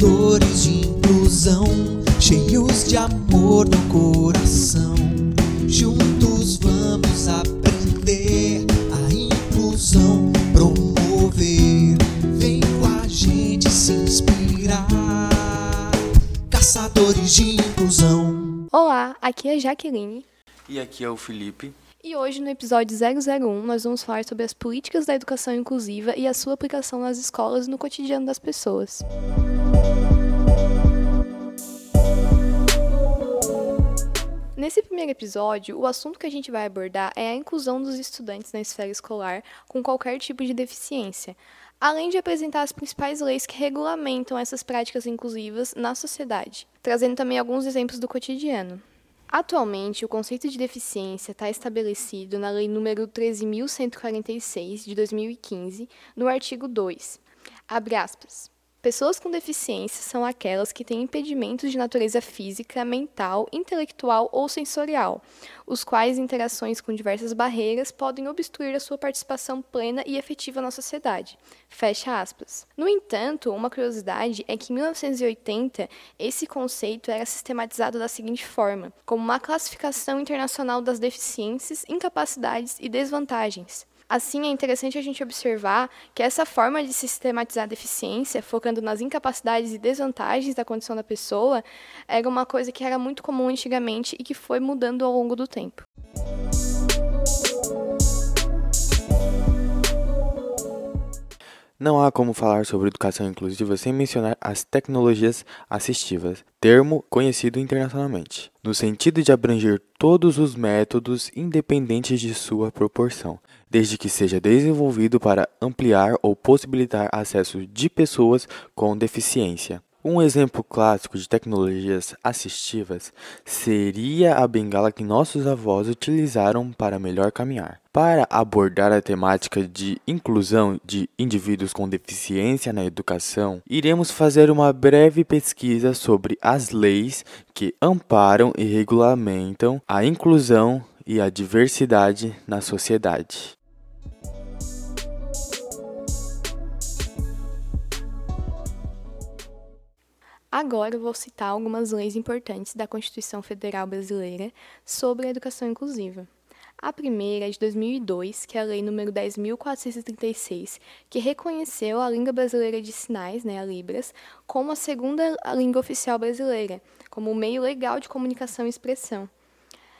caçadores de inclusão, cheios de amor no coração. Juntos vamos aprender a inclusão promover. Vem com a gente se inspirar. Caçadores de inclusão. Olá, aqui é a Jaqueline. E aqui é o Felipe. E hoje, no episódio 001, nós vamos falar sobre as políticas da educação inclusiva e a sua aplicação nas escolas e no cotidiano das pessoas. Nesse primeiro episódio, o assunto que a gente vai abordar é a inclusão dos estudantes na esfera escolar com qualquer tipo de deficiência, além de apresentar as principais leis que regulamentam essas práticas inclusivas na sociedade, trazendo também alguns exemplos do cotidiano. Atualmente, o conceito de deficiência está estabelecido na Lei nº 13.146, de 2015, no artigo 2. Abre aspas. Pessoas com deficiência são aquelas que têm impedimentos de natureza física, mental, intelectual ou sensorial, os quais interações com diversas barreiras podem obstruir a sua participação plena e efetiva na sociedade. Fecha aspas. No entanto, uma curiosidade é que em 1980 esse conceito era sistematizado da seguinte forma: como uma classificação internacional das deficiências, incapacidades e desvantagens. Assim, é interessante a gente observar que essa forma de sistematizar a deficiência, focando nas incapacidades e desvantagens da condição da pessoa, era uma coisa que era muito comum antigamente e que foi mudando ao longo do tempo. Não há como falar sobre educação inclusiva sem mencionar as tecnologias assistivas, termo conhecido internacionalmente, no sentido de abranger todos os métodos independentes de sua proporção, desde que seja desenvolvido para ampliar ou possibilitar acesso de pessoas com deficiência. Um exemplo clássico de tecnologias assistivas seria a bengala que nossos avós utilizaram para melhor caminhar. Para abordar a temática de inclusão de indivíduos com deficiência na educação, iremos fazer uma breve pesquisa sobre as leis que amparam e regulamentam a inclusão e a diversidade na sociedade. Agora eu vou citar algumas leis importantes da Constituição Federal Brasileira sobre a educação inclusiva. A primeira é de 2002, que é a Lei número 10.436, que reconheceu a língua brasileira de sinais, né, a Libras, como a segunda língua oficial brasileira, como meio legal de comunicação e expressão.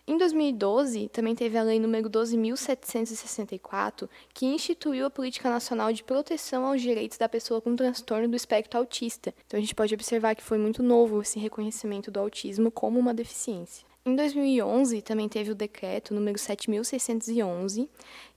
Em 2012, também teve a Lei nº 12.764, que instituiu a Política Nacional de Proteção aos Direitos da Pessoa com Transtorno do Espectro Autista. Então, a gente pode observar que foi muito novo esse reconhecimento do autismo como uma deficiência. Em 2011, também teve o decreto número 7611,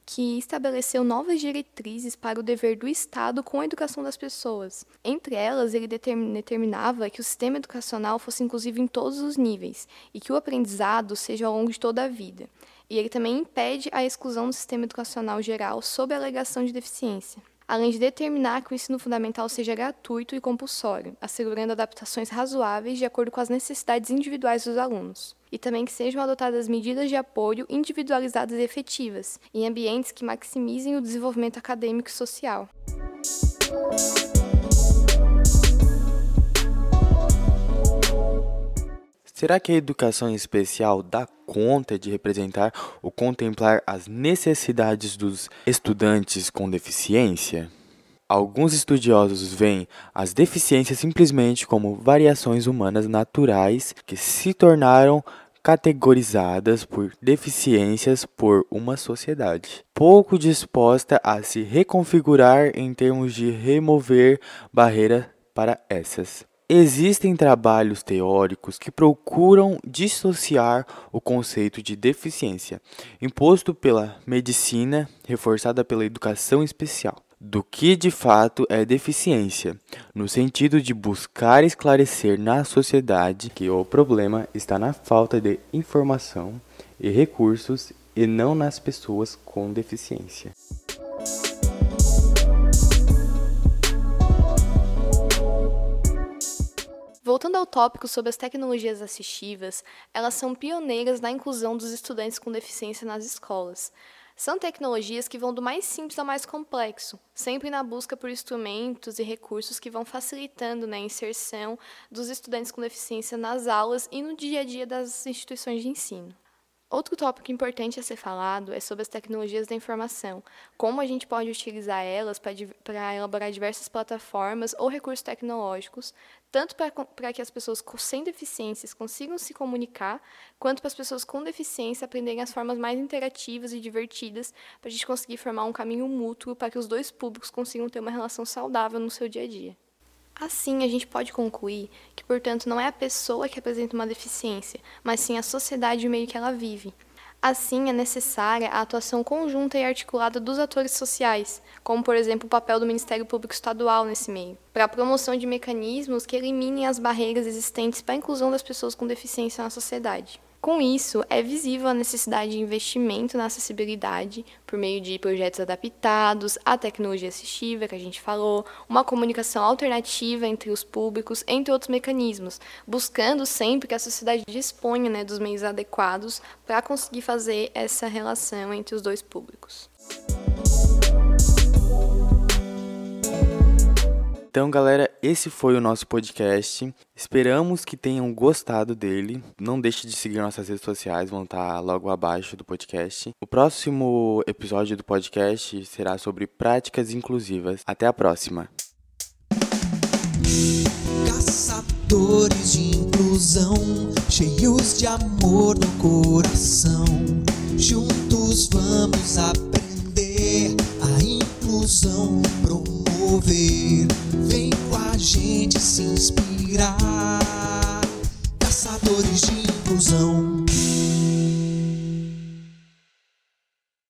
que estabeleceu novas diretrizes para o dever do Estado com a educação das pessoas. Entre elas, ele determinava que o sistema educacional fosse inclusivo em todos os níveis e que o aprendizado seja ao longo de toda a vida. E ele também impede a exclusão do sistema educacional geral sob a alegação de deficiência além de determinar que o ensino fundamental seja gratuito e compulsório, assegurando adaptações razoáveis de acordo com as necessidades individuais dos alunos e também que sejam adotadas medidas de apoio individualizadas e efetivas, em ambientes que maximizem o desenvolvimento acadêmico e social. Será que a educação especial dá conta de representar ou contemplar as necessidades dos estudantes com deficiência? Alguns estudiosos veem as deficiências simplesmente como variações humanas naturais que se tornaram categorizadas por deficiências por uma sociedade, pouco disposta a se reconfigurar em termos de remover barreiras para essas. Existem trabalhos teóricos que procuram dissociar o conceito de deficiência, imposto pela medicina, reforçada pela educação especial do que de fato é deficiência, no sentido de buscar esclarecer na sociedade que o problema está na falta de informação e recursos e não nas pessoas com deficiência. Voltando ao tópico sobre as tecnologias assistivas, elas são pioneiras na inclusão dos estudantes com deficiência nas escolas. São tecnologias que vão do mais simples ao mais complexo, sempre na busca por instrumentos e recursos que vão facilitando né, a inserção dos estudantes com deficiência nas aulas e no dia a dia das instituições de ensino. Outro tópico importante a ser falado é sobre as tecnologias da informação, como a gente pode utilizar elas para elaborar diversas plataformas ou recursos tecnológicos, tanto para que as pessoas sem deficiências consigam se comunicar, quanto para as pessoas com deficiência aprenderem as formas mais interativas e divertidas para a gente conseguir formar um caminho mútuo para que os dois públicos consigam ter uma relação saudável no seu dia a dia. Assim, a gente pode concluir que, portanto, não é a pessoa que apresenta uma deficiência, mas sim a sociedade e o meio que ela vive. Assim, é necessária a atuação conjunta e articulada dos atores sociais, como, por exemplo, o papel do Ministério Público Estadual nesse meio, para a promoção de mecanismos que eliminem as barreiras existentes para a inclusão das pessoas com deficiência na sociedade. Com isso, é visível a necessidade de investimento na acessibilidade por meio de projetos adaptados à tecnologia assistiva que a gente falou, uma comunicação alternativa entre os públicos, entre outros mecanismos, buscando sempre que a sociedade disponha né, dos meios adequados para conseguir fazer essa relação entre os dois públicos. Então, galera, esse foi o nosso podcast. Esperamos que tenham gostado dele. Não deixe de seguir nossas redes sociais, vão estar logo abaixo do podcast. O próximo episódio do podcast será sobre práticas inclusivas. Até a próxima. Caçadores de inclusão, cheios de amor no coração. Juntos vamos aprender a inclusão mover. Vem com a gente se inspirar. Caçadores de inclusão.